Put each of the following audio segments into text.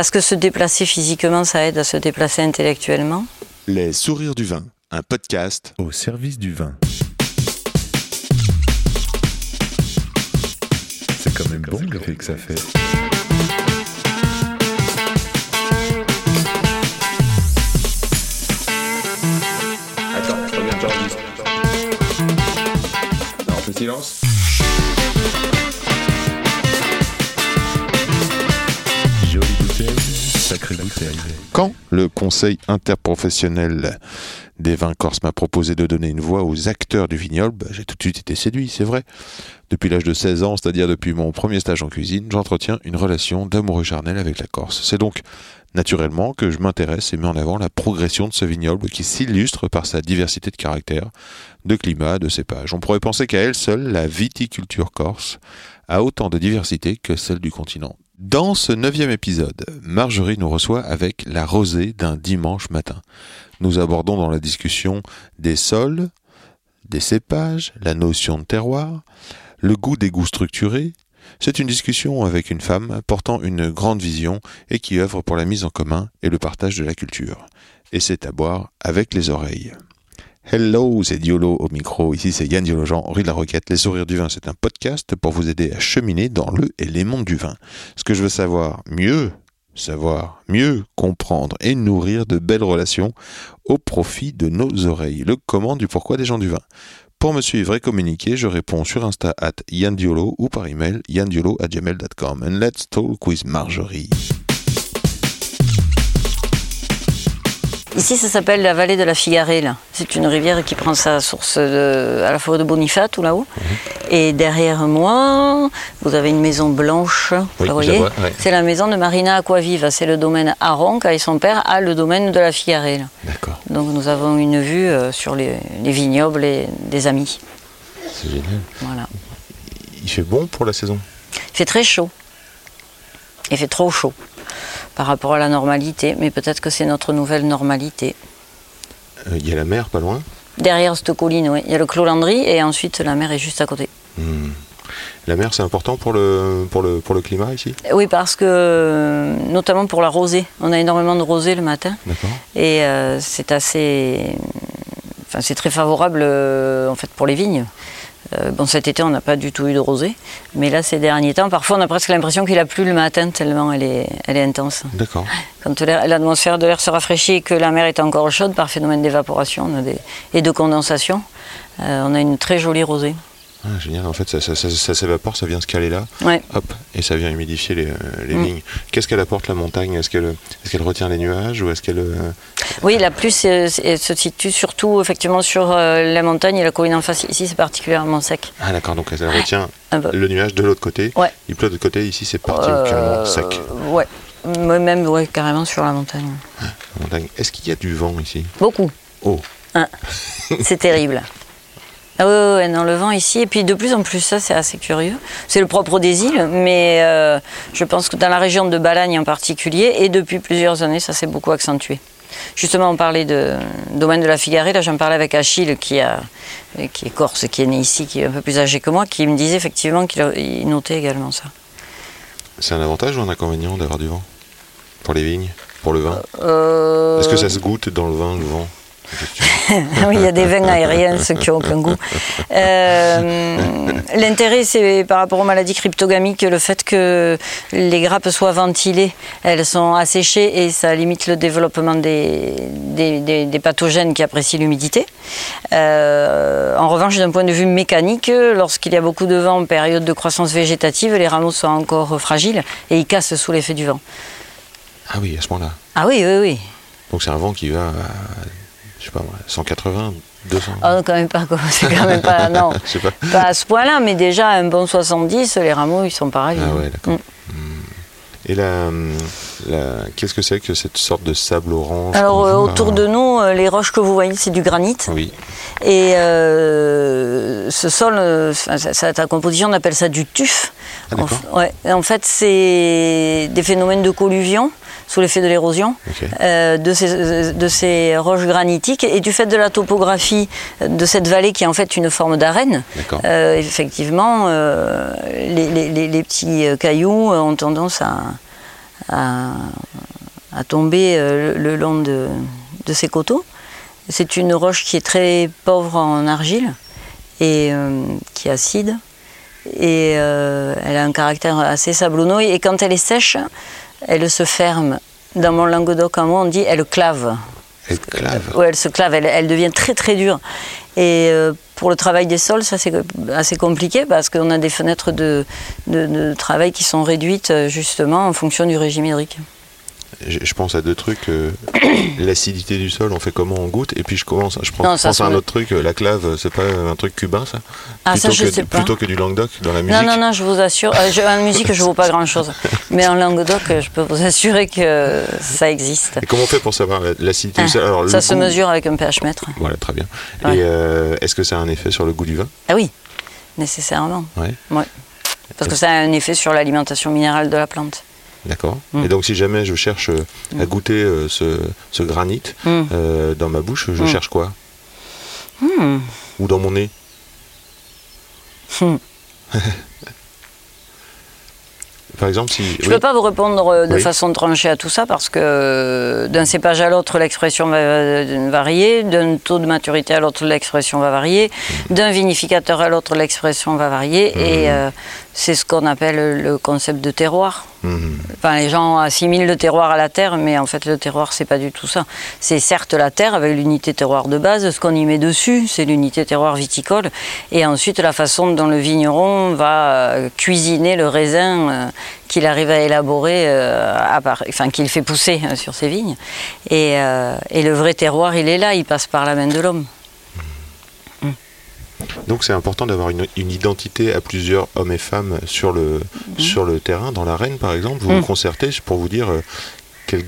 Parce que se déplacer physiquement, ça aide à se déplacer intellectuellement. Les sourires du vin, un podcast au service du vin. C'est quand même bon le fait que ça fait. Attends, je reviens, j'enregistre. Non, on fait silence. Quand le Conseil interprofessionnel des vins corses m'a proposé de donner une voix aux acteurs du vignoble, bah, j'ai tout de suite été séduit, c'est vrai. Depuis l'âge de 16 ans, c'est-à-dire depuis mon premier stage en cuisine, j'entretiens une relation d'amoureux charnel avec la Corse. C'est donc naturellement que je m'intéresse et mets en avant la progression de ce vignoble qui s'illustre par sa diversité de caractères, de climat, de cépages. On pourrait penser qu'à elle seule, la viticulture corse a autant de diversité que celle du continent. Dans ce neuvième épisode, Marjorie nous reçoit avec la rosée d'un dimanche matin. Nous abordons dans la discussion des sols, des cépages, la notion de terroir, le goût des goûts structurés. C'est une discussion avec une femme portant une grande vision et qui œuvre pour la mise en commun et le partage de la culture. Et c'est à boire avec les oreilles. Hello, c'est Diolo au micro. Ici, c'est Yann Diologen, Henri de la Roquette. Les sourires du vin, c'est un podcast pour vous aider à cheminer dans le et les mondes du vin. Ce que je veux savoir mieux, savoir mieux comprendre et nourrir de belles relations au profit de nos oreilles. Le comment du pourquoi des gens du vin. Pour me suivre et communiquer, je réponds sur Insta at yandiolo ou par email yandiolo at gmail.com. And let's talk with Marjorie. Ici, ça s'appelle la vallée de la Figarelle. C'est une rivière qui prend sa source de- à la forêt de Bonifat, tout là-haut. Et derrière moi, vous avez une maison blanche. Oui, vous voyez ouais. C'est la maison de Marina Aquaviva. C'est le domaine Aron, et son père a le domaine de la Figarelle. D'accord, Donc nous avons une vue euh, sur les, les vignobles et des amis. c'est génial. Voilà. Il fait bon pour la saison? Il fait très chaud. Il fait trop chaud par rapport à la normalité, mais peut-être que c'est notre nouvelle normalité. Euh, Il y a la mer pas loin Derrière cette colline, oui, il y a le Clos Landry et ensuite la mer est juste à côté. Hmm. La mer, c'est important pour le, pour, le, pour le climat ici Oui, parce que, notamment pour la rosée, on a énormément de rosée le matin D'accord. et euh, c'est assez. Enfin, c'est très favorable euh, en fait pour les vignes. Euh, bon, cet été, on n'a pas du tout eu de rosée, mais là, ces derniers temps, parfois, on a presque l'impression qu'il a plu le matin tellement elle est, elle est intense. D'accord. Quand l'atmosphère de l'air se rafraîchit et que la mer est encore chaude par phénomène d'évaporation et de condensation, euh, on a une très jolie rosée. Ah, génial, en fait, ça, ça- ça- ça s'évapore, ça vient se caler là, Ouais. hop, et ça vient humidifier les, euh, les Mm. vignes. Qu'est-ce qu'elle apporte la montagne? Est-ce qu'elle est qu'elle retient les nuages ou est-ce qu'elle... euh, Oui, la pluie se situe surtout effectivement sur euh, la montagne et la colline en face. Ici, c'est particulièrement sec. Ah d'accord, donc elle retient Un peu. le nuage de l'autre côté. Ouais. Il pleut de l'autre côté, ici c'est particulièrement Euh, sec. Ouais. Moi, Même ouais, carrément sur la montagne. la montagne. Est-ce qu'il y a du vent ici? Beaucoup. Oh, C'est terrible. Ah ouais, ouais, non, le vent ici, et puis de plus en plus, ça c'est assez curieux. C'est le propre des îles, mais euh, je pense que dans la région de Balagne en particulier, et depuis plusieurs années, ça s'est beaucoup accentué. Justement, on parlait de domaine de la Figarée, là j'en parlais avec Achille, qui, a, qui est corse, qui est né ici, qui est un peu plus âgé que moi, qui me disait effectivement qu'il notait également ça. c'est un avantage ou un inconvénient d'avoir du vent? Pour les vignes? Pour le vin? Euh, Est-ce que ça se goûte dans le vin, le vent? Oui, il y a des vins aériens, ceux qui n'ont aucun goût. Euh, L'intérêt, c'est par rapport aux maladies cryptogamiques, le fait que les grappes soient ventilées, elles sont asséchées et ça limite le développement des, des, des- des pathogènes qui apprécient l'humidité. Euh, en revanche, d'un point de vue mécanique, lorsqu'il y a beaucoup de vent en période de croissance végétative, les rameaux sont encore fragiles et ils cassent sous l'effet du vent. Ah oui, à ce moment-là. Ah oui, oui, oui. Donc c'est un vent qui va je sais pas moi, 180, 200 Ah, quand même pas, c'est quand même pas, non. Je sais pas. Pas à ce point-là, mais déjà un bon 70, les rameaux ils sont pareils. Ah ouais, d'accord. Mm. Hmm. Et la, la- qu'est-ce que c'est que cette sorte de sable orange Alors euh, autour de nous, euh, les roches que vous voyez, c'est du granit. Oui, Et euh, ce sol, ta composition, on appelle ça du tuf. Ah, en, ouais. En fait, c'est des phénomènes de colluvion sous l'effet de l'érosion euh, de, ces, de ces roches granitiques et du fait de la topographie de cette vallée qui est en fait une forme d'arène. Euh, effectivement, euh, les, les- les- les petits cailloux ont tendance à, à, à tomber le, le long de, de ces coteaux. C'est une roche qui est très pauvre en argile et qui est acide. Et euh, elle a un caractère assez sablonneux. Et quand elle est sèche, elle se ferme. Dans mon Languedoc, à moi, on dit elle clave. Elle clave. Ouais, elle se clave, elle, elle devient très très dure. Et euh, pour le travail des sols, ça c'est assez compliqué parce qu'on a des fenêtres de, de- de travail qui sont réduites euh, justement en fonction du régime hydrique. Je, pense à deux trucs. euh, L'acidité du sol, on fait comment on goûte Et puis je commence, je prends- Non, ça, pense à un autre truc. euh, La clave, euh, c'est pas un truc cubain, ça? Ah, ça, plutôt je que, sais pas. Plutôt que du Languedoc dans la musique? Non, non, non, je vous assure. euh, je- en musique, je ne vaux pas grand-chose. Mais en Languedoc, je peux vous assurer que ça existe. Et comment on fait pour savoir la- l'acidité Ah, du sol? Alors, le ça se mesure avec un pH mètre. Voilà, très bien. Ouais. Et euh, est-ce que ça a un effet sur le goût du vin? Ah oui, nécessairement. Ouais. Ouais. Parce que ça a un effet sur l'alimentation minérale de la plante. D'accord. Mm. Et donc, si jamais je cherche euh, à goûter euh, ce, ce granit Mm. euh, dans ma bouche, je Mm. cherche quoi? Hmm. Ou dans mon nez Hmm. Par exemple, si. Je ne oui. peux pas vous répondre de Oui. façon tranchée à tout ça parce que d'un cépage à l'autre, l'expression va varier, d'un taux de maturité à l'autre, l'expression va varier, d'un vinificateur à l'autre, l'expression va varier, et euh, c'est ce qu'on appelle le concept de terroir. Mhm. Enfin, les gens assimilent le terroir à la terre, mais en fait, le terroir, c'est pas du tout ça. C'est certes la terre avec l'unité terroir de base. Ce qu'on y met dessus, c'est l'unité terroir viticole. Et ensuite, la façon dont le vigneron va euh, cuisiner le raisin euh, qu'il arrive à élaborer, euh, à part- enfin, qu'il fait pousser sur ses vignes. Et, et le vrai terroir, il est là, il passe par la main de l'homme. Donc, c'est important d'avoir une, une identité à plusieurs hommes et femmes sur le, sur le terrain, dans l'arène par exemple. Vous vous concertez pour vous dire euh, quelle,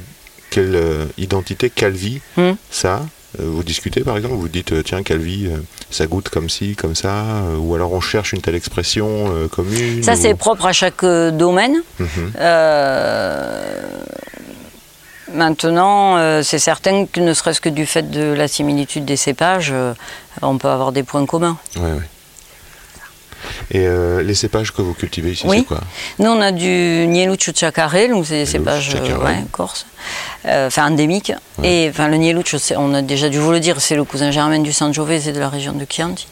quelle euh, identité Calvi Mm. ça a. Euh, Vous discutez par exemple, vous dites tiens Calvi, ça goûte comme ci, comme ça, ou alors on cherche une telle expression euh, commune. Ça, ou- c'est propre à chaque euh, domaine. Mhm. Euh, Maintenant, euh, c'est certain que ne serait-ce que du fait de la similitude des cépages, euh, on peut avoir des points communs. Ouais, ouais. Et euh, les cépages que vous cultivez ici, Oui. c'est quoi? Nous, on a du Nieluccio Chacarel, donc c'est des cépages ouais, corse, enfin endémiques. Et enfin, le c'est- on a déjà dû vous le dire, c'est le cousin germain du Sangiovese de la région de Chianti.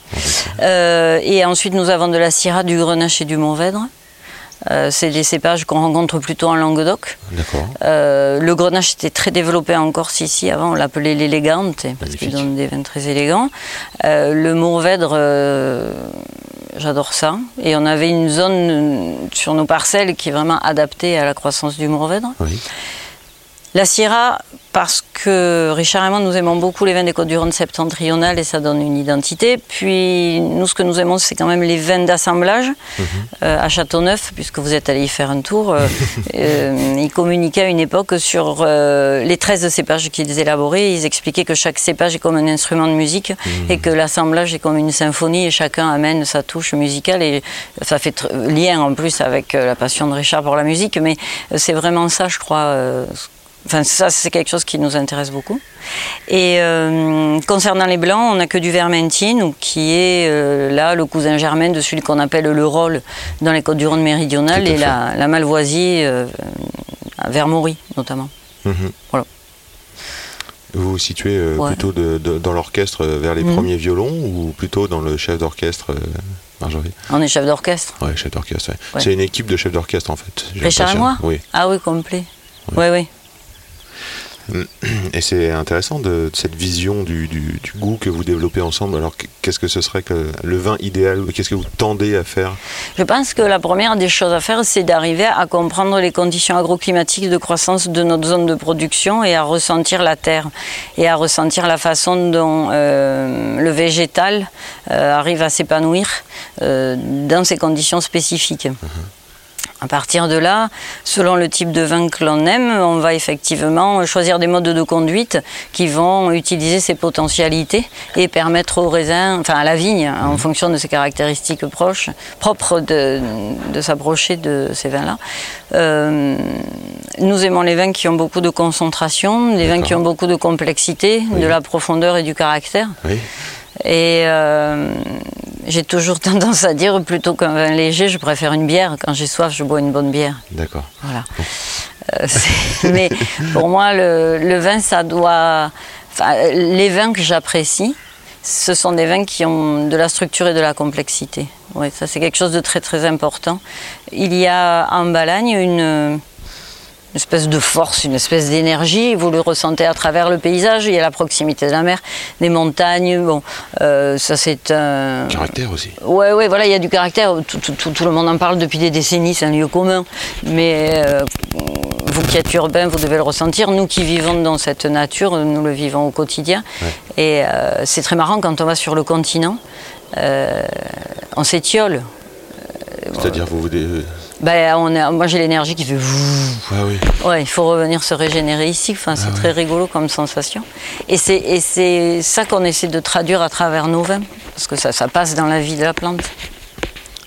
Euh, et ensuite, nous avons de la Syrah, du Grenache et du Mourvèdre. Euh, c'est des cépages qu'on rencontre plutôt en Languedoc. Euh, le grenache était très développé en Corse ici. Avant, on l'appelait l'élégante parce qu'il donne des vins très élégants. Euh, le Mourvèdre, j'adore ça. Et on avait une zone sur nos parcelles qui est vraiment adaptée à la croissance du Mourvèdre. Oui. La Syrah, parce que Richard et moi, nous aimons beaucoup les vins des Côtes-du-Rhône septentrionales et ça donne une identité. Puis, nous, ce que nous aimons, c'est quand même les vins d'assemblage euh, à Châteauneuf, puisque vous êtes allé y faire un tour. euh, euh, ils communiquaient à une époque sur euh, les 13 cépages qu'ils élaboraient. Ils expliquaient que chaque cépage est comme un instrument de musique et que l'assemblage est comme une symphonie et chacun amène sa touche musicale. Et ça fait lien en plus avec la passion de Richard pour la musique, mais c'est vraiment ça, je crois. Enfin, ça, c'est quelque chose qui nous intéresse beaucoup. Et euh, concernant les blancs, on n'a que du Vermentine, qui est euh, là le cousin germain de celui qu'on appelle le rôle dans les Côtes-du-Rhône méridionales et la, la Malvoisie euh, Vermory notamment. Mhm. Voilà. Vous vous situez euh, Ouais. plutôt de- de- dans l'orchestre vers les Mhm. premiers violons ou plutôt dans le chef d'orchestre Marjorie? On est chef d'orchestre. Ouais, chef d'orchestre. ouais. Ouais. C'est une équipe de chefs d'orchestre en fait. l'impression. moi Oui. Ah oui, complet. Oui, oui. Et c'est intéressant de, de cette vision du, du- du goût que vous développez ensemble. Alors qu- qu'est-ce que ce serait que le vin idéal Qu'est-ce que vous tendez à faire? Je pense que la première des choses à faire, c'est d'arriver à comprendre les conditions agroclimatiques de croissance de notre zone de production et à ressentir la terre et à ressentir la façon dont euh, le végétal euh, arrive à s'épanouir euh, dans ces conditions spécifiques. À partir de là, selon le type de vin que l'on aime, on va effectivement choisir des modes de conduite qui vont utiliser ces potentialités et permettre au raisin, enfin à la vigne, en fonction de ses caractéristiques proches, propres, de, de s'approcher de ces vins-là. Euh, nous aimons les vins qui ont beaucoup de concentration, les vins qui ont beaucoup de complexité, Oui. de la profondeur et du caractère. Oui. Et euh, j'ai toujours tendance à dire plutôt qu'un vin léger, je préfère une bière. Quand j'ai soif, je bois une bonne bière. D'accord. Voilà. Euh, mais pour moi, le, le vin, ça doit. enfin, les vins que j'apprécie, ce sont des vins qui ont de la structure et de la complexité. Oui, ça c'est quelque chose de très très important. Il y a en Balagne une, une espèce de force, une espèce d'énergie. Vous le ressentez à travers le paysage. Il y a la proximité de la mer, des montagnes. Bon, euh, ça c'est un. Caractère aussi. Ouais, ouais, voilà, il y a du caractère. Tout, tout- tout- tout le monde en parle depuis des décennies, c'est un lieu commun. Mais euh, vous qui êtes urbain, vous devez le ressentir. Nous qui vivons dans cette nature, nous le vivons au quotidien. Et euh, c'est très marrant quand on va sur le continent, on s'étiole. C'est-à-dire, vous. vous Ben, on a- moi j'ai l'énergie qui fait. Ah oui. Ouais, il faut revenir se régénérer ici. Enfin, c'est très rigolo comme sensation. Et c'est, ça qu'on essaie de traduire à travers nos vins, parce que ça, ça passe dans la vie de la plante.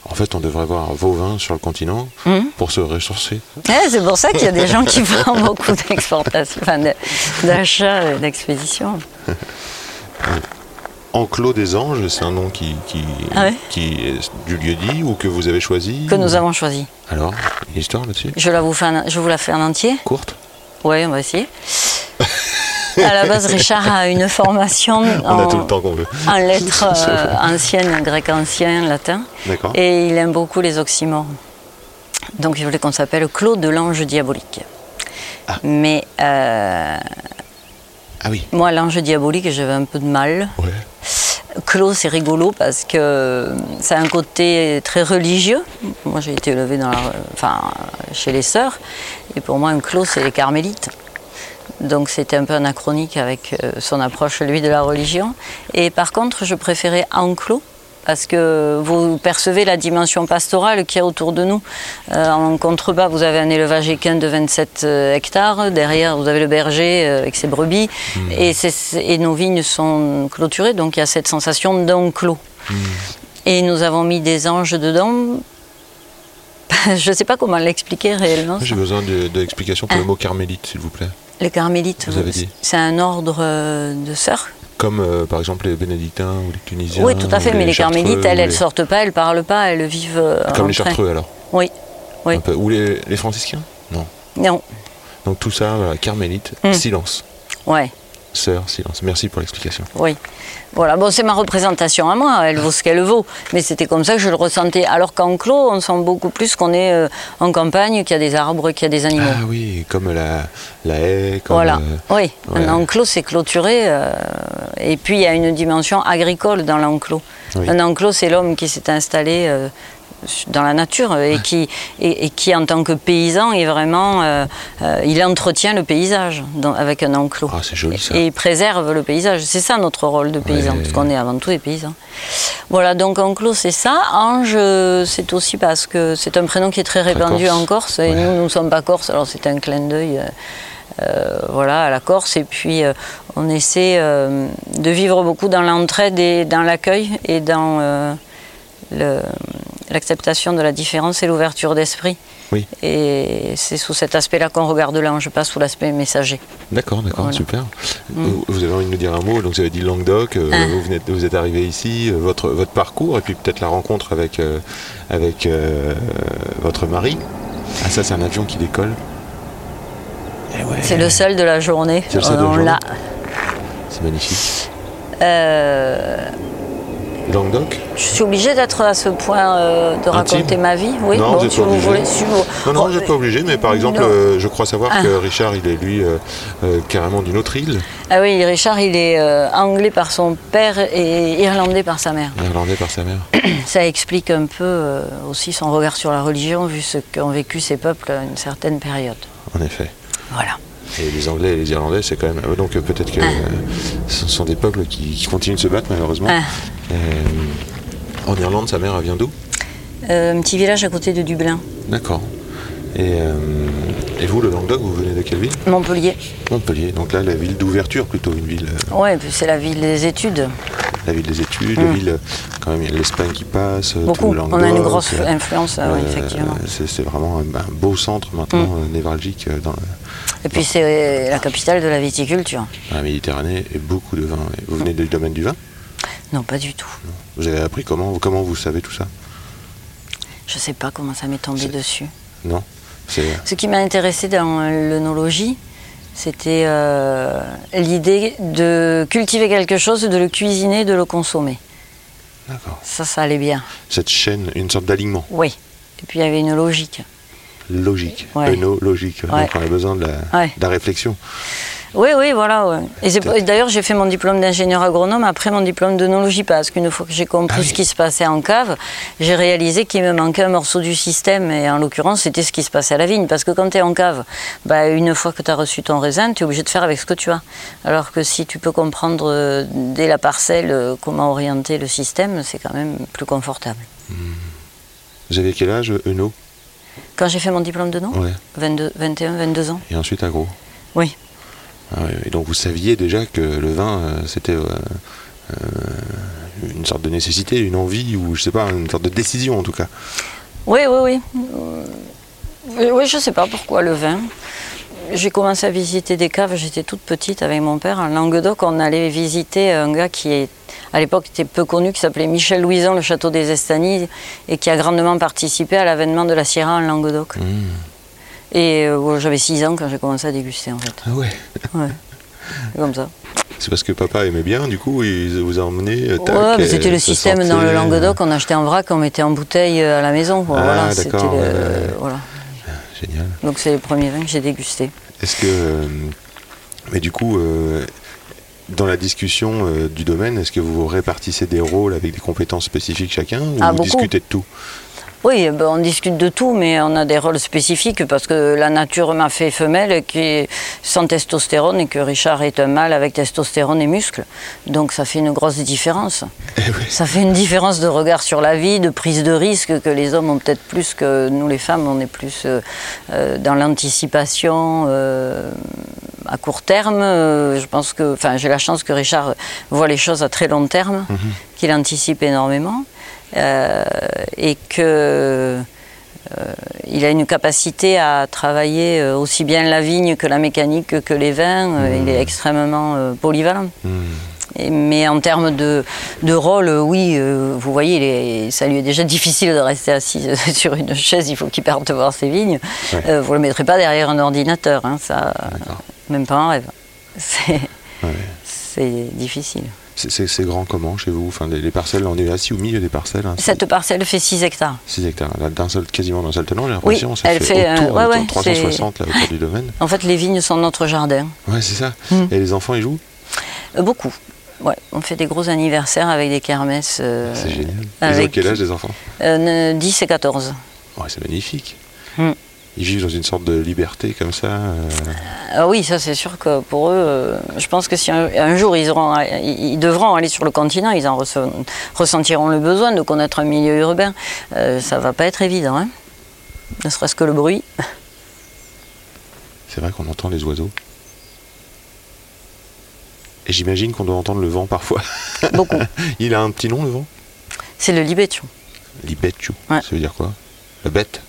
En fait, on devrait voir vos vins sur le continent Hum. pour se ressourcer. Ouais, c'est pour ça qu'il y a des gens qui font beaucoup d'exportation, enfin d'achats et d'expéditions. Enclos des Anges, c'est un nom qui, qui, Ah ouais qui est du lieu dit ou que vous avez choisi Que nous avons choisi. Alors, une histoire là-dessus? Je, la vous, fais en- je vous la fais en entier Courte? Oui, on va essayer. À la base, Richard a une formation On en, a tout le temps qu'on veut. en lettres euh, anciennes, grec ancien, latin. D'accord. Et il aime beaucoup les oxymores. Donc il voulait qu'on s'appelle Claude de l'ange diabolique. Ah. Mais euh, Ah oui. moi, l'ange diabolique, j'avais un peu de mal. Ouais. Clos, c'est rigolo parce que ça a un côté très religieux. Moi, j'ai été élevée dans la, enfin, chez les sœurs. Et pour moi, un clos, c'est les carmélites. Donc, c'était un peu anachronique avec euh, son approche, lui, de la religion. Et par contre, je préférais enclos parce que vous percevez la dimension pastorale qu'il y a autour de nous. Euh, en contrebas, vous avez un élevage équin de 27 euh, hectares. Derrière, vous avez le berger euh, avec ses brebis. Et, c'est- et nos vignes sont clôturées, donc il y a cette sensation d'enclos. Et nous avons mis des anges dedans. Je ne sais pas comment l'expliquer réellement. J'ai besoin de- d'explications pour le mot carmélite, s'il vous plaît. Les carmélites, Vous avez dit. c'est un ordre de sœurs. Comme euh, par exemple les bénédictins ou les tunisiens. Oui, tout à fait, mais les carmélites, elles, les- sortent pas, elles parlent pas, elles vivent. euh, Comme les chartreux alors. Oui, oui. Peu. Ou les, les franciscains? Non. Non, Donc tout ça, voilà, carmélite, Mm. silence. ouais, Sœur, silence. Merci pour l'explication. oui. Voilà, bon, c'est ma représentation à moi, elle vaut ce qu'elle vaut, mais c'était comme ça que je le ressentais. Alors qu'en clos, on sent beaucoup plus qu'on est euh, en campagne, qu'il y a des arbres, qu'il y a des animaux. Ah oui, comme la, la haie, comme. Voilà, euh, oui, ouais. un enclos c'est clôturé, euh, et puis il y a une dimension agricole dans l'enclos. Oui. Un enclos c'est l'homme qui s'est installé dans la nature et, qui, et, et qui en tant que paysan est vraiment, euh, euh, il entretient le paysage dans- avec un enclos. Ah, c'est joli ça. Et il préserve le paysage. C'est ça notre rôle de paysan, Ouais. parce qu'on est avant tout des paysans. Voilà, donc enclos c'est ça. Ange, c'est aussi parce que c'est un prénom qui est très répandu corse. en Corse. Et Ouais. nous, nous ne sommes pas corses, alors c'est un clin d'œil. euh, voilà, à la Corse. Et puis, euh, on essaie euh, de vivre beaucoup dans l'entraide et dans l'accueil et dans l'acceptation de la différence et l'ouverture d'esprit. Oui. Et c'est sous cet aspect-là qu'on regarde l'ange, pas sous l'aspect messager. D'accord, d'accord, Voilà. Mm. super. Vous, vous avez envie de nous dire un mot, donc vous avez dit Languedoc, euh, Ah. vous, venez, vous êtes arrivé ici, euh, votre, votre parcours, et puis peut-être la rencontre avec, euh, avec euh, votre mari. Ah ça c'est un avion qui décolle. Eh ouais, C'est le seul de la journée. C'est magnifique. Euh, Languedoc je suis obligée d'être à ce point euh, de raconter Intime ma vie. Oui, Non, bon, vous si pas vous obligé. voulez. si vous- Non, non, Oh, vous n'êtes pas obligé, mais par exemple, non. euh, je crois savoir Ah. que Richard, il est lui euh, euh, carrément d'une autre île, Ah oui, Richard, il est euh, anglais par son père et irlandais par sa mère. irlandais par sa mère. Ça explique un peu euh, aussi son regard sur la religion, vu ce qu'ont vécu ces peuples à une certaine période. En effet. Voilà. Et les Anglais et les Irlandais, c'est quand même. euh, Donc euh, peut-être que Ah. euh, ce sont des peuples qui, qui continuent de se battre, malheureusement. Ah. Euh, en Irlande, sa mère, elle vient d'où? Euh, un petit village à côté de Dublin, D'accord. Et, euh, et vous, le Languedoc, vous venez de quelle ville? Montpellier. Montpellier. Donc là, la ville d'ouverture, plutôt une ville, Ouais, c'est la ville des études. la ville des études, la ville, euh, quand même, il y a l'Espagne qui passe, tout. Beaucoup. On a une grosse influence, euh, oui, effectivement. C'est vraiment un, un beau centre maintenant, euh, névralgique dans, le- Et puis c'est la capitale de la viticulture. la Méditerranée et beaucoup de vin. Et Vous venez du domaine du vin? Non, pas du tout. Vous avez appris comment, comment vous savez tout ça? Je sais pas comment ça m'est tombé dessus. Non Ce qui m'a intéressé dans l'œnologie, c'était euh, l'idée de cultiver quelque chose, de le cuisiner, de le consommer. d'accord. Ça, ça allait bien. Cette chaîne, une sorte d'alignement Oui. Et puis il y avait une logique. logique, Ouais. Donc on a besoin de la, Ouais. de la réflexion. Oui, oui, voilà. ouais. Et d'ailleurs, j'ai fait mon diplôme d'ingénieur agronome après mon diplôme d'œnologie, parce qu'une fois que j'ai compris Ah oui. ce qui se passait en cave, j'ai réalisé qu'il me manquait un morceau du système, et en l'occurrence, c'était ce qui se passait à la vigne. Parce que quand tu es en cave, bah, une fois que tu as reçu ton raisin, tu es obligé de faire avec ce que tu as. Alors que si tu peux comprendre euh, dès la parcelle euh, comment orienter le système, c'est quand même plus confortable. Vous avez quel âge, Eno Quand j'ai fait mon diplôme de nom, Ouais. 22, 21, 22 ans. Et ensuite agro? Oui. Ah Et donc vous saviez déjà que le vin, euh, c'était euh, euh, une sorte de nécessité, une envie, ou je sais pas, une sorte de décision en tout cas? Oui, oui, oui. Oui, je sais pas pourquoi le vin. J'ai commencé à visiter des caves, j'étais toute petite avec mon père. En Languedoc, on allait visiter un gars qui, est, à l'époque, était peu connu, qui s'appelait Michel Louison, le château des Estanies, et qui a grandement participé à l'avènement de la Sierra en Languedoc. Et euh, j'avais 6 ans quand j'ai commencé à déguster, en fait. Ah ouais Ouais. C'est comme ça. C'est parce que papa aimait bien, du coup, il vous a emmené. euh, Ouais, mais et c'était le système dans le Languedoc, on achetait en vrac, on mettait en bouteille euh, à la maison. quoi. Ah, voilà, c'était d'accord, le- voilà. Génial. Donc c'est les premiers vins que j'ai dégustés. Est-ce que. euh, mais du coup, euh, dans la discussion euh, du domaine, est-ce que vous répartissez des rôles avec des compétences spécifiques chacun ou Ah, vous beaucoup. discutez de tout? Oui, ben, on discute de tout, mais on a des rôles spécifiques parce que la nature m'a fait femelle qui est sans testostérone et que Richard est un mâle avec testostérone et muscles. Donc ça fait une grosse différence. Eh oui. Ça fait une différence de regard sur la vie, de prise de risque que les hommes ont peut-être plus que nous les femmes. On est plus euh, euh, dans l'anticipation euh, à court terme. Euh, je pense que, enfin, j'ai la chance que Richard voit les choses à très long terme, qu'il anticipe énormément et que euh, il a une capacité à travailler euh, aussi bien la vigne que la mécanique que les vins. Euh, Il est extrêmement euh, polyvalent. Et- mais en termes de, de rôle, euh, oui, euh, vous voyez, il est- ça lui est déjà difficile de rester assis euh, sur une chaise, il faut qu'il parte voir ses vignes. Euh, vous ne le mettrez pas derrière un ordinateur, hein, ça, même pas en rêve. C'est difficile. C'est- grand comment chez vous? Enfin, les, les parcelles, on est assis au milieu des parcelles. hein, Cette parcelle fait 6 hectares. 6 hectares, d'un seul, quasiment d'un seul tenant, j'ai Oui, l'impression. ça elle fait, fait, euh, autour, ouais, autour de ouais, 360 là, autour du domaine. En fait, les vignes sont notre jardin. Ouais, c'est ça. Hmm. Et les enfants, ils jouent? Euh, beaucoup. Ouais, on fait des gros anniversaires avec des kermesses. euh, C'est génial. Ils ont quel âge les enfants? Euh, 10 et 14. Ouais, C'est magnifique. Hmm. Ils vivent dans une sorte de liberté comme ça. euh, Ah oui, ça c'est sûr que pour eux, euh, je pense que si un, un jour ils, auront, ils, ils devront aller sur le continent, ils en resse- ressentiront le besoin de connaître un milieu urbain. Euh, ça va pas être évident, hein ne serait-ce que le bruit. C'est vrai qu'on entend les oiseaux. Et j'imagine qu'on doit entendre le vent parfois. Beaucoup. Il a un petit nom, le vent? C'est le libetio. Libetchu. Ouais. Ça veut dire quoi? La bête?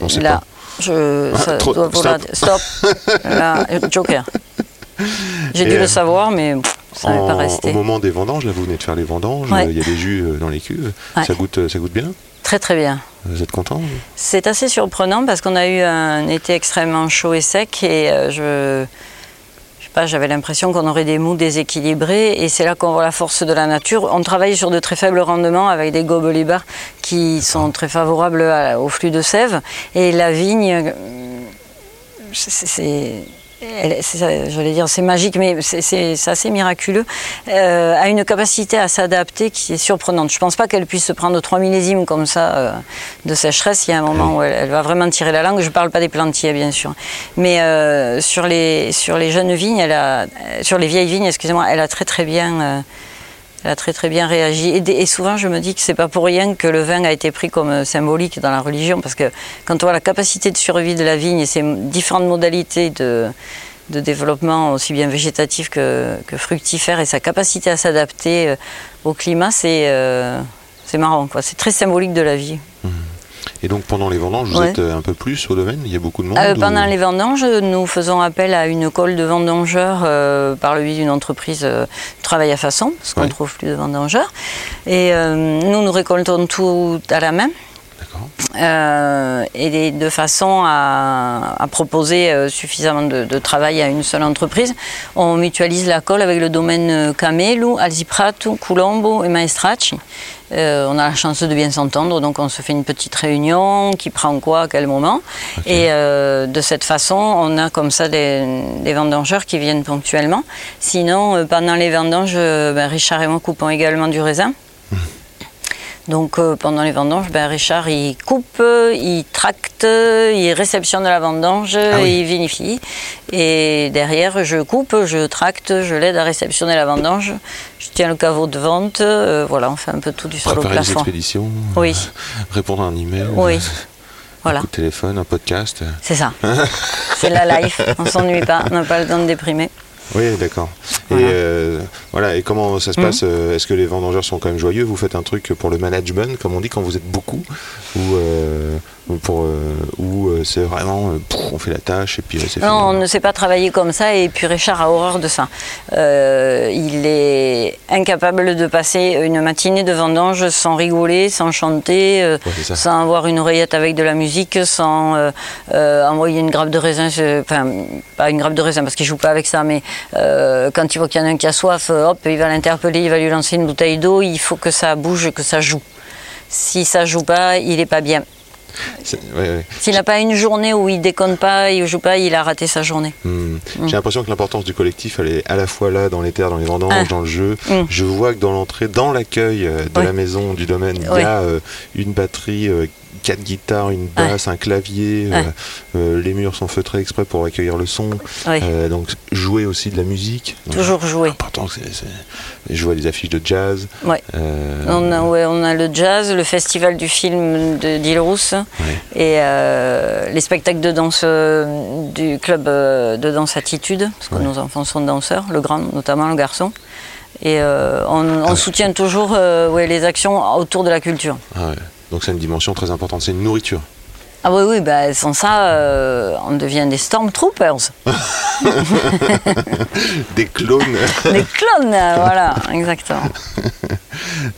On sait Là, pas. je, Ah, trop- doit stop. stop. Là, Joker. J'ai dû euh, le savoir, mais pff, ça n'est pas resté. Au moment des vendanges, là vous venez de faire les vendanges, Ouais. euh, il y a des jus euh, dans les cuves. Ouais. Ça, goûte, euh, ça goûte bien Très très bien. Vous êtes content C'est assez surprenant parce qu'on a eu un été extrêmement chaud et sec et euh, je, j'avais l'impression qu'on aurait des mous déséquilibrés et c'est là qu'on voit la force de la nature. On travaille sur de très faibles rendements avec des gobelets bars qui sont très favorables au flux de sève et la vigne, euh, c'est- j'allais dire c'est magique, mais c'est- assez miraculeux, euh, a une capacité à s'adapter qui est surprenante. Je ne pense pas qu'elle puisse se prendre trois millésimes comme ça euh, de sécheresse. Il y a un moment où elle, elle va vraiment tirer la langue. Je ne parle pas des plantiers, bien sûr, mais euh, sur les sur les jeunes vignes, elle a, euh, sur les vieilles vignes, excusez-moi, elle a très très bien. Elle a très très bien réagi. Et, souvent, je me dis que c'est pas pour rien que le vin a été pris comme symbolique dans la religion, parce que quand on voit la capacité de survie de la vigne et ses différentes modalités de, développement, aussi bien végétatif que, fructifère, et sa capacité à s'adapter euh, au climat, c'est euh, marrant. quoi. C'est très symbolique de la vie. Et donc pendant les vendanges, vous Ouais. êtes euh, un peu plus au domaine Il y a beaucoup de monde Euh, ou- pendant les vendanges, nous faisons appel à une colle de vendangeurs euh, par le biais d'une entreprise euh, travail à façon, parce qu'on Ouais. ne trouve plus de vendangeurs. Et nous, nous récoltons tout à la main. Euh, et de façon à, à proposer euh, suffisamment de, de travail à une seule entreprise. On mutualise la colle avec le domaine euh, Camelo, Alziprato, Colombo et Maestracci. Euh, on a la chance de bien s'entendre, donc on se fait une petite réunion, qui prend quoi, à quel moment. Et euh, de cette façon, on a comme ça des, des vendangeurs qui viennent ponctuellement. Sinon, euh, pendant les vendanges, ben, Richard et moi coupons également du raisin. Donc euh, pendant les vendanges, ben, Richard il coupe, euh, il tracte, il réceptionne la vendange, Ah oui. et il vinifie. Et derrière, je coupe, je tracte, je l'aide à réceptionner la vendange. Je tiens le caveau de vente. euh, voilà, on fait un peu tout du sol au Préparer plafond. expéditions Oui. Répondre à un email Oui. Voilà, Un coup de téléphone, un podcast. c'est ça. c'est la life. On s'ennuie pas, on n'a pas le temps de déprimer. Oui, d'accord. Voilà. Et euh, voilà. Et comment ça se Mhm. passe euh, Est-ce que les vendangeurs sont quand même joyeux? Vous faites un truc pour le management, comme on dit, quand vous êtes beaucoup, ou euh, pour euh, ou euh, c'est vraiment euh, pff, on fait la tâche et puis c'est Non, on ne sait pas travailler comme ça et puis Richard a horreur de ça. Il est incapable de passer une matinée de vendange sans rigoler, sans chanter, Ouais, sans avoir une oreillette avec de la musique, sans envoyer une grappe de raisin, enfin pas une grappe de raisin parce qu'il joue pas avec ça, mais quand il voit qu'il y en a un qui a soif, hop, il va l'interpeller, il va lui lancer une bouteille d'eau, il faut que ça bouge, que ça joue. Si ça joue pas, il est pas bien. C'est- ouais, ouais. S'il n'a pas une journée où il déconne pas, il joue pas, il a raté sa journée. Hmm. J'ai l'impression que l'importance du collectif, elle est à la fois là dans les terres, dans les vendanges, Ah. dans le jeu. Hmm. Je vois que dans l'entrée, dans l'accueil euh, de Oui. la maison, du domaine, il y a euh, une batterie, euh, quatre guitares, une Ouais. basse, un clavier. euh, Ouais. euh, les murs sont feutrés exprès pour accueillir le son. Euh, donc jouer aussi de la musique. Donc, Toujours jouer. Important, c'est- je vois des affiches de jazz. Euh, On a, ouais, on a le jazz, le festival du film de d'Île-Rousse et les spectacles de danse du club de danse Attitude, parce que nos enfants sont danseurs, le grand notamment, le garçon. Et on, on Ah soutient toujours les actions autour de la culture. Ah. Donc c'est une dimension très importante, c'est une nourriture. Ah oui, oui, bah, sans ça, euh, on devient des Stormtroopers, Des clones. des clones, euh, voilà, exactement.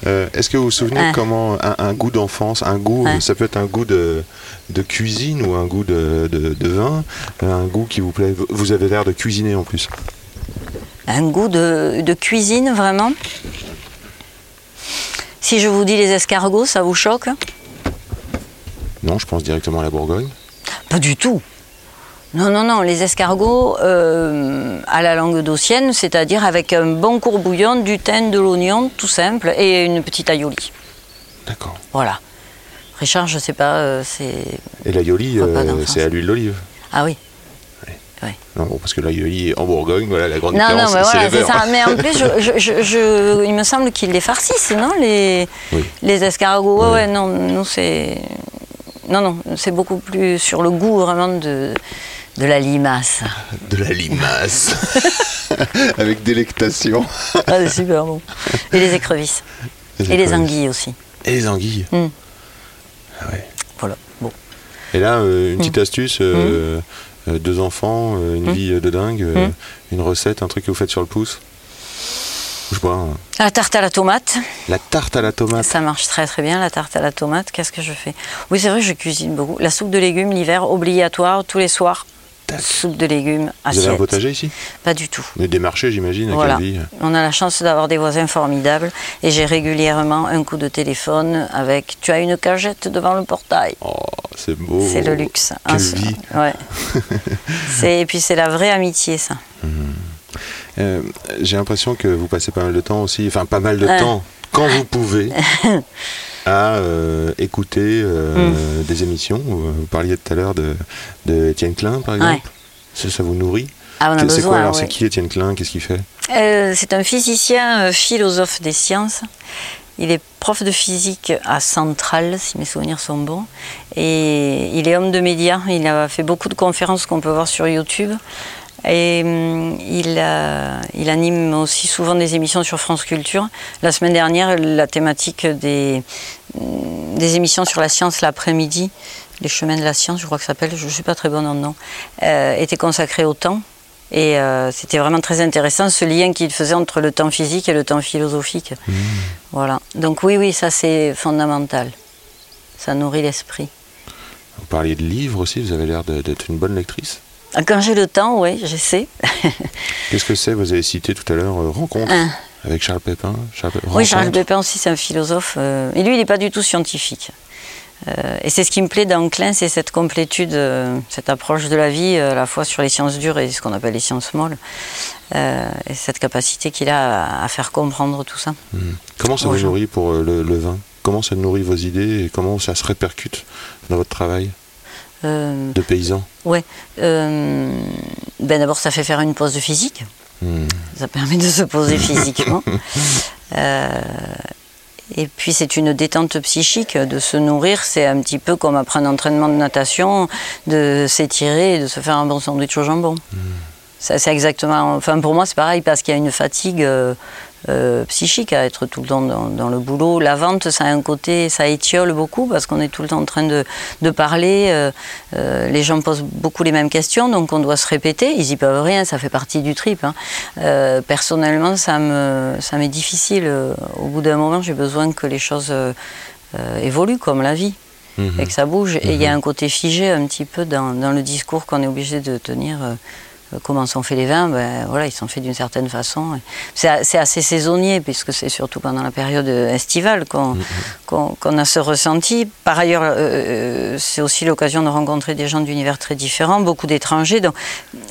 Euh, Est-ce que vous vous souvenez Ah. comment un, un goût d'enfance, un goût, Ah. ça peut être un goût de, de cuisine ou un goût de, de- de vin, un goût qui vous plaît? Vous avez l'air de cuisiner en plus. Un goût de cuisine, vraiment? Si je vous dis les escargots, ça vous choque Non, je pense directement à la Bourgogne. Pas du tout. Non, non, non, les escargots euh, à la langue d'Ossienne, c'est-à-dire avec un bon courbouillon, du thym, de l'oignon, tout simple, et une petite aioli. D'accord. Voilà. Richard, je sais pas, euh, c'est. Et l'aioli, euh, c'est à l'huile d'olive. Ah oui. Non, bon, parce que l'aioli en Bourgogne, voilà, la grande Non, non, mais voilà, c'est ça. Mais en plus, je, je- je- je- il me semble qu'ils les farcissent, non les, Oui. les escargots. Ouais, non, nous c'est. Non, non, c'est beaucoup plus sur le goût vraiment de, de la limace. De la limace. Avec délectation. Ah, c'est super bon. Et les écrevisses. Et les anguilles aussi. Et les anguilles. Mm. Ah ouais. Voilà. Bon. Et là, euh, une petite Mm. astuce, euh, euh, deux enfants, euh, une Mm. vie de dingue, euh, Mm. une recette, un truc que vous faites sur le pouce. Je pas, hein. La tarte à la tomate, la tarte à la tomate. ça marche très très bien, la tarte à la tomate. Qu'est-ce que je fais? Oui, c'est vrai, je cuisine beaucoup. La soupe de légumes, l'hiver, obligatoire, tous les soirs. Soupe de légumes, Vous avez un assiette. potager ici? Pas du tout. Mais des marchés, j'imagine, Voilà. On a la chance d'avoir des voisins formidables et j'ai régulièrement un coup de téléphone avec tu as une cagette devant le portail? Oh, c'est beau. C'est le luxe. Quelle vie. Ouais. Et puis c'est la vraie amitié ça. Euh, J'ai l'impression que vous passez pas mal de temps aussi, enfin pas mal de Ouais. temps, quand vous pouvez, à euh, écouter euh, Mm. des émissions. Vous vous parliez tout à l'heure de, de Étienne Klein, par exemple. Ouais. Ça, ça vous nourrit Ah, on a C'est quoi alors ouais. C'est qui Étienne Klein? Qu'est-ce qu'il fait? Euh, c'est un physicien euh, philosophe des sciences. Il est prof de physique à Centrale, si mes souvenirs sont bons. Et il est homme de médias. Il a fait beaucoup de conférences qu'on peut voir sur YouTube. Et hum, il, a- il anime aussi souvent des émissions sur France Culture. La semaine dernière, la thématique des, hum, des émissions sur la science l'après-midi, les chemins de la science, je crois que ça s'appelle, je ne suis pas très bonne en nom, euh, était consacrée au temps. Et euh, c'était vraiment très intéressant ce lien qu'il faisait entre le temps physique et le temps philosophique. Voilà. Donc oui, oui, ça c'est fondamental. Ça nourrit l'esprit. Vous parliez de livres aussi, vous avez l'air d'être une bonne lectrice. Ah, Quand j'ai le temps, oui, j'essaie. Qu'est-ce que c'est? Vous avez cité tout à l'heure euh, Rencontre Ah. avec Charles Pépin. Charles Oui, Charles. Pépin aussi, c'est un philosophe. euh, et lui, il n'est pas du tout scientifique. Euh, et c'est ce qui me plaît dans Klein, c'est cette complétude, cette approche de la vie, à la fois sur les sciences dures et ce qu'on appelle les sciences molles. Et cette capacité qu'il a à, à faire comprendre tout ça. Hmm. Comment ça vous nourrit pour le, le vin? Comment ça nourrit vos idées et comment ça se répercute dans votre travail? Euh, de paysan ouais. Euh, ben D'abord, ça fait faire une pause de physique. Hmm. Ça permet de se poser physiquement. Euh, et puis c'est une détente psychique, de se nourrir, c'est un petit peu comme après un entraînement de natation, de s'étirer et de se faire un bon sandwich au jambon. Ça, C'est exactement, enfin pour moi c'est pareil parce qu'il y a une fatigue euh, psychique à être tout le temps dans, dans le boulot. La vente, ça a un côté, ça étiole beaucoup parce qu'on est tout le temps en train de, de parler. euh, euh, les gens posent beaucoup les mêmes questions, donc on doit se répéter. Ils y peuvent rien, ça fait partie du trip. hein. Personnellement, ça me, ça m'est difficile. Au bout d'un moment, j'ai besoin que les choses évoluent comme la vie Mhm. et que ça bouge. Et il y a un côté figé un petit peu dans, dans le discours qu'on est obligé de tenir. Euh, euh, comment sont faits les vins ben, voilà, Ils sont faits d'une certaine façon. C'est assez saisonnier, puisque c'est surtout pendant la période estivale qu'on qu'on- a ce ressenti. Par ailleurs, euh, euh, c'est aussi l'occasion de rencontrer des gens d'univers très différents, beaucoup d'étrangers, donc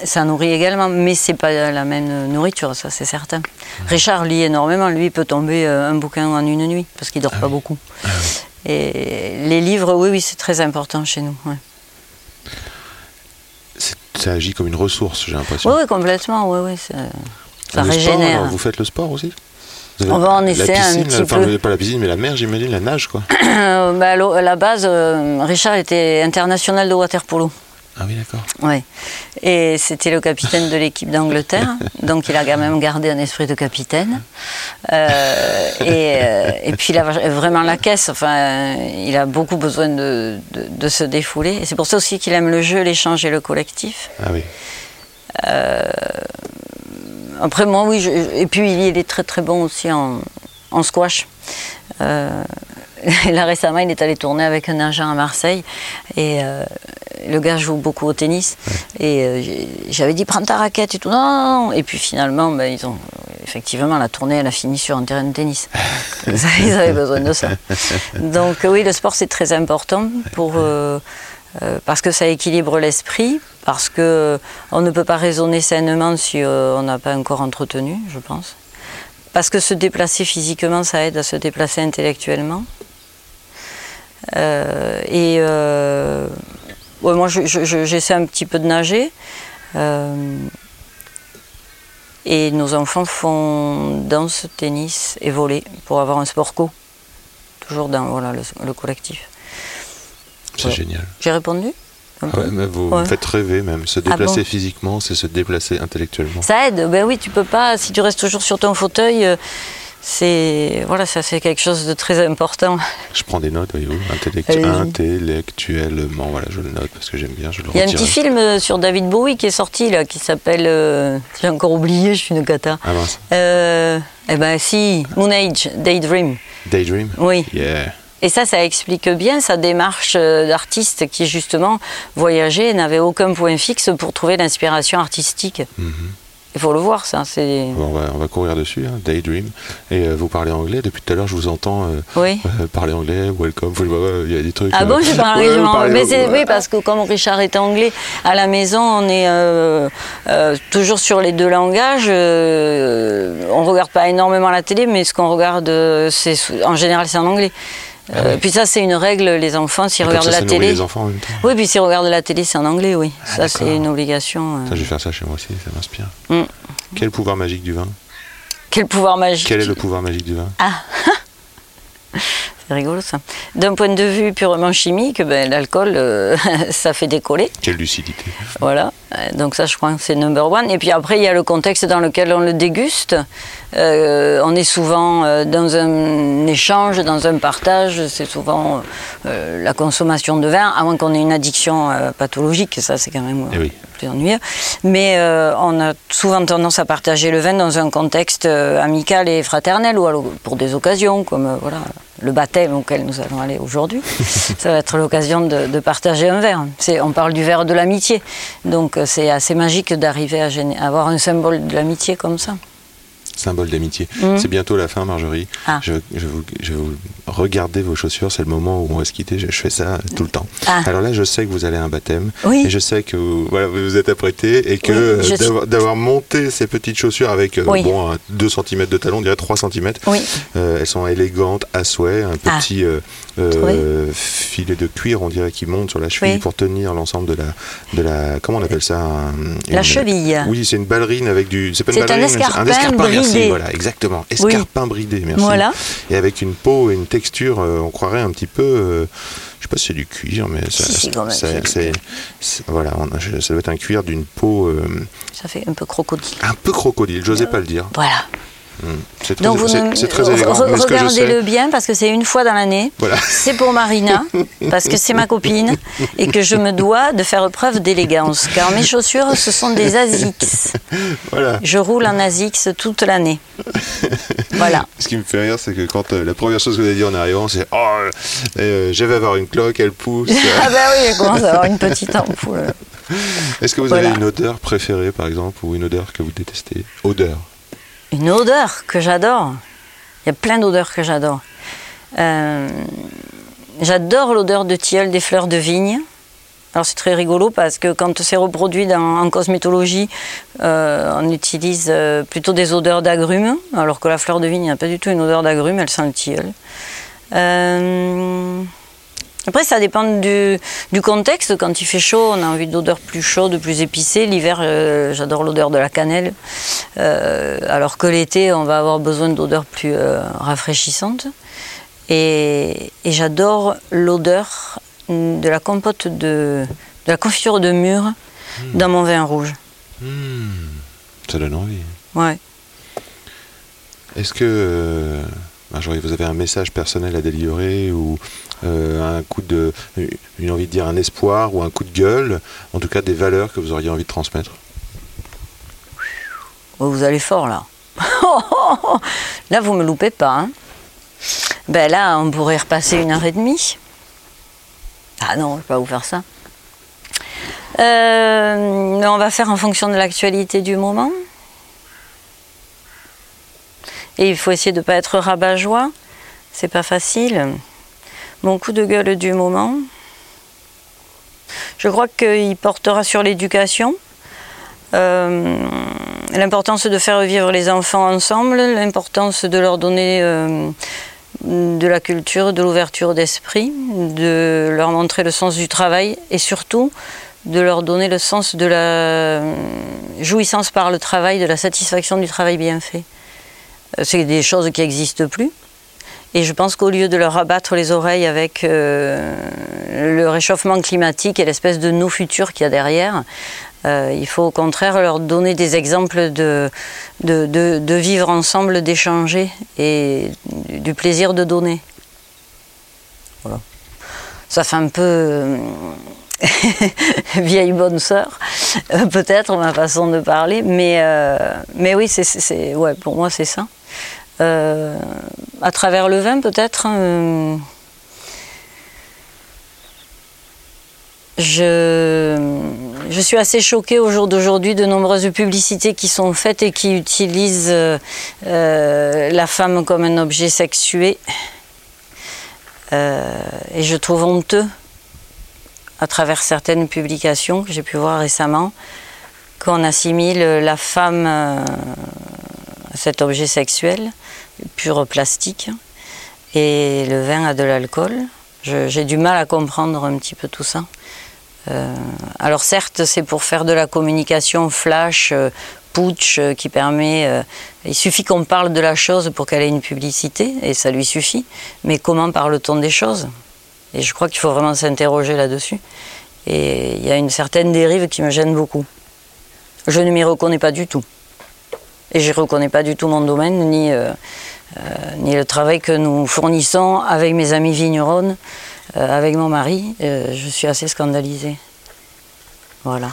ça nourrit également, mais c'est pas la même nourriture, ça c'est certain. Richard lit énormément, lui il peut tomber euh, un bouquin en une nuit, parce qu'il dort pas beaucoup. Et les livres, oui, oui, c'est très important chez nous. ouais. Ça agit comme une ressource, j'ai l'impression. Oui, oui, complètement, oui, oui, ça, ça Le sport, régénère. alors, vous faites le sport aussi On va en essayer un petit enfin, peu. Pas la piscine, mais la mer, j'imagine, la nage, quoi. Euh, bah, à la base, euh, Richard était international de waterpolo. Ah oui, d'accord. Ouais. Et c'était le capitaine de l'équipe d'Angleterre, donc il a quand même gardé un esprit de capitaine. Euh, et, euh, et puis il a vraiment la caisse, enfin, il a beaucoup besoin de, de- de se défouler. Et c'est pour ça aussi qu'il aime le jeu, l'échange et le collectif. Ah oui. Après, moi, oui, je- et puis il est très très bon aussi en, en squash. Là récemment, il est allé tourner avec un agent à Marseille et euh, le gars joue beaucoup au tennis. Et euh, j'avais dit prends ta raquette et tout. Non, non, non. Et puis finalement, ben, ils ont effectivement la tournée, elle a fini sur un terrain de tennis. ils avaient besoin de ça. Donc euh, oui, le sport c'est très important pour euh, parce que ça équilibre l'esprit, parce que on ne peut pas raisonner sainement si on n'a pas un corps entretenu, je pense. Parce que se déplacer physiquement, ça aide à se déplacer intellectuellement. Euh, et euh, ouais, moi, je- je- je- j'essaie un petit peu de nager. Euh, et nos enfants font danse, tennis et volley pour avoir un sport co. Toujours dans voilà, le, le collectif. C'est Ouais. génial. J'ai répondu Ah ouais, mais vous Ouais. me faites rêver même. Se Ah déplacer bon physiquement, c'est se déplacer intellectuellement. Ça aide, ben oui, tu peux pas, si tu restes toujours sur ton fauteuil, c'est voilà, ça c'est quelque chose de très important. Je prends des notes, voyez-vous, intellectuellement. Voilà, je le note parce que j'aime bien, je le Il y a un petit film euh, sur David Bowie qui est sorti là, qui s'appelle, euh, j'ai encore oublié, je suis une cata. Ah mince. Euh, eh ben si, Moon Age, Daydream. Daydream? Oui. Yeah. Et ça, ça explique bien sa démarche euh, d'artiste qui justement voyageait et n'avait aucun point fixe pour trouver l'inspiration artistique. Mhm. Il faut le voir, ça. C'est on, va, on va courir dessus, hein, Daydream. Et euh, vous parlez anglais. Depuis tout à l'heure, je vous entends euh, oui. euh, parler anglais, welcome. Il y a des trucs. Ah bon, je parle ouais, parlez- Mais c'est- oui, parce que comme Richard est anglais, à la maison, on est toujours sur les deux langages. on regarde pas énormément la télé, mais ce qu'on regarde, c'est en général, c'est en anglais. Euh, Puis ça, c'est une règle. Les enfants, s'ils regardent ça, la télé, les enfants en même temps. oui, puis s'ils regardent la télé, c'est en anglais, oui. Ah, ça, c'est une obligation. euh. Ça, je vais faire ça chez moi aussi, ça m'inspire. Mm. Quel pouvoir magique du vin? Quel pouvoir magique Quel est le pouvoir magique du vin? C'est rigolo ça. D'un point de vue purement chimique, ben, l'alcool, euh, ça fait décoller. Quelle lucidité. Voilà. Euh, Donc ça, je crois que c'est number one. Et puis après, il y a le contexte dans lequel on le déguste. Euh, on est souvent euh, dans un échange, dans un partage. C'est souvent euh, la consommation de vin, à moins qu'on ait une addiction euh, pathologique. Ça, c'est quand même Eh oui. plus ennuyeux. Mais on a souvent tendance à partager le vin dans un contexte amical et fraternel, ou alors pour des occasions comme voilà le baptême auquel nous allons aller aujourd'hui. Ça va être l'occasion de, de partager un verre. On parle du verre de l'amitié, donc c'est assez magique d'arriver à avoir un symbole de l'amitié comme ça. Symbole d'amitié. Mhm. C'est bientôt la fin, Marjorie. Ah. Je, je vous, je vous regarder vos chaussures. C'est le moment où on va se quitter. Je, je fais ça tout le temps. Ah. Alors là, je sais que vous allez à un baptême. Oui. Et je sais que vous, voilà, vous vous êtes apprêté et que Oui, euh, d'avoir- monté ces petites chaussures avec euh, Oui. bon, un 2 cm de talon, on dirait 3 cm. Oui. Euh, elles sont élégantes, à souhait, un Ah. petit euh, filet de cuir, on dirait, qui monte sur la cheville pour tenir l'ensemble de la, de la, comment on appelle ça un- La une- cheville. Oui, c'est une ballerine avec du, c'est pas une C'est un ballerine, escarpin merci, bridé. voilà, exactement, escarpin bridé, merci. Voilà. Et avec une peau et une texture, euh, on croirait un petit peu, euh, je sais pas si c'est du cuir, mais ça, Si, c'est voilà, on a- je- ça doit être un cuir d'une peau euh, Ça fait un peu crocodile. un peu crocodile, j'osais pas le dire. Voilà. Hmm. C'est très, Donc vous c'est- très élégant. re- regardez-le bien parce que c'est une fois dans l'année. Voilà. C'est pour Marina parce que c'est ma copine et que je me dois de faire preuve d'élégance car mes chaussures ce sont des Asics. voilà. Je roule en Asics toute l'année. Voilà. Ce qui me fait rire, c'est que quand euh, la première chose que vous avez dit en arrivant, c'est Oh, euh, je vais avoir une cloque, elle pousse. Ah bah oui, je commence à avoir une petite ampoule. Est-ce que vous Voilà. avez une odeur préférée, par exemple, ou une odeur que vous détestez? Odeur. Une odeur que j'adore. Il y a plein d'odeurs que j'adore. Euh, j'adore l'odeur de tilleul des fleurs de vigne. Alors c'est très rigolo parce que quand c'est reproduit en cosmétologie, euh, on utilise euh, plutôt des odeurs d'agrumes, alors que la fleur de vigne n'a pas du tout une odeur d'agrumes, elle sent le tilleul. Après, ça dépend du, du contexte. Quand il fait chaud, on a envie d'odeurs plus chaudes, plus épicées. L'hiver, euh, j'adore l'odeur de la cannelle. Euh, alors que l'été, on va avoir besoin d'odeurs plus euh, rafraîchissantes. Et, et j'adore l'odeur de la compote de, de la confiture de mûre dans mon vin rouge. Hmm, ça donne envie. Ouais. Est-ce que, Marjorie, vous avez un message personnel à délivrer ou un coup de, une envie de dire un espoir ou un coup de gueule, en tout cas des valeurs que vous auriez envie de transmettre Oh, vous allez fort là. là, vous me loupez pas. hein. Ben là, on pourrait repasser une heure et demie. Ah non, je vais pas vous faire ça. Euh, on va faire en fonction de l'actualité du moment. Et il faut essayer de ne pas être rabat-joie. C'est pas facile. Mon coup de gueule du moment, je crois qu'il portera sur l'éducation. Euh, l'importance de faire vivre les enfants ensemble, l'importance de leur donner euh, de la culture, de l'ouverture d'esprit, de leur montrer le sens du travail et surtout de leur donner le sens de la jouissance par le travail, de la satisfaction du travail bien fait. Euh, C'est des choses qui n'existent plus. Et je pense qu'au lieu de leur abattre les oreilles avec euh, le réchauffement climatique et l'espèce de nous futur qu'il y a derrière, euh, il faut au contraire leur donner des exemples de, de, vivre ensemble, d'échanger et du plaisir de donner. Voilà. Ça fait un peu euh, vieille bonne sœur, peut-être ma façon de parler, mais, mais oui, c'est- ouais, pour moi c'est ça. Euh, à travers le vin peut-être. euh, je, je suis assez choquée au jour d'aujourd'hui de nombreuses publicités qui sont faites et qui utilisent euh, la femme comme un objet sexué. Et je trouve honteux, à travers certaines publications que j'ai pu voir récemment, qu'on assimile la femme à cet objet sexuel, pur plastique, et le vin a de l'alcool. J'ai du mal à comprendre un petit peu tout ça. Euh, alors certes, c'est pour faire de la communication flash, euh, putsch euh, qui permet. il suffit qu'on parle de la chose pour qu'elle ait une publicité, et ça lui suffit. Mais comment parle-t-on des choses? Et je crois qu'il faut vraiment s'interroger là-dessus. Et il y a une certaine dérive qui me gêne beaucoup. Je ne m'y reconnais pas du tout. Et je ne reconnais pas du tout mon domaine, ni, euh, euh, ni le travail que nous fournissons avec mes amis vigneronnes, euh, avec mon mari. Je suis assez scandalisée. Voilà.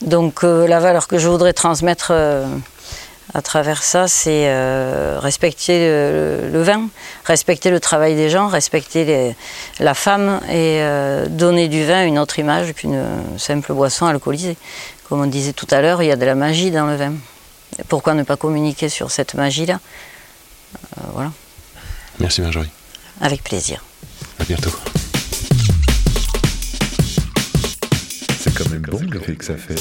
Donc la valeur que je voudrais transmettre à travers ça, c'est respecter le, vin, respecter le travail des gens, respecter la femme et donner du vin une autre image qu'une simple boisson alcoolisée. Comme on disait tout à l'heure, il y a de la magie dans le vin. Pourquoi ne pas communiquer sur cette magie-là Euh, Voilà, Merci Marjorie. avec plaisir. À bientôt. C'est quand même bon l'effet que ça fait.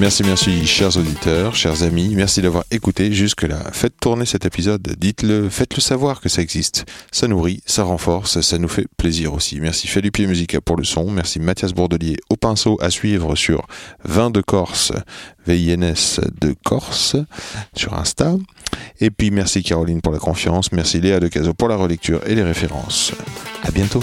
Merci, merci, chers auditeurs, chers amis. Merci d'avoir écouté jusque-là. Faites tourner cet épisode. Dites-le, faites-le savoir que ça existe. Ça nourrit, ça renforce, ça nous fait plaisir aussi. Merci Felipe Musica pour le son. Merci Mathias Bourdelier au pinceau à suivre sur Vin de Corse, VINS de Corse, sur Insta. Et puis merci Caroline pour la confiance. Merci Léa de Caso pour la relecture et les références. À bientôt.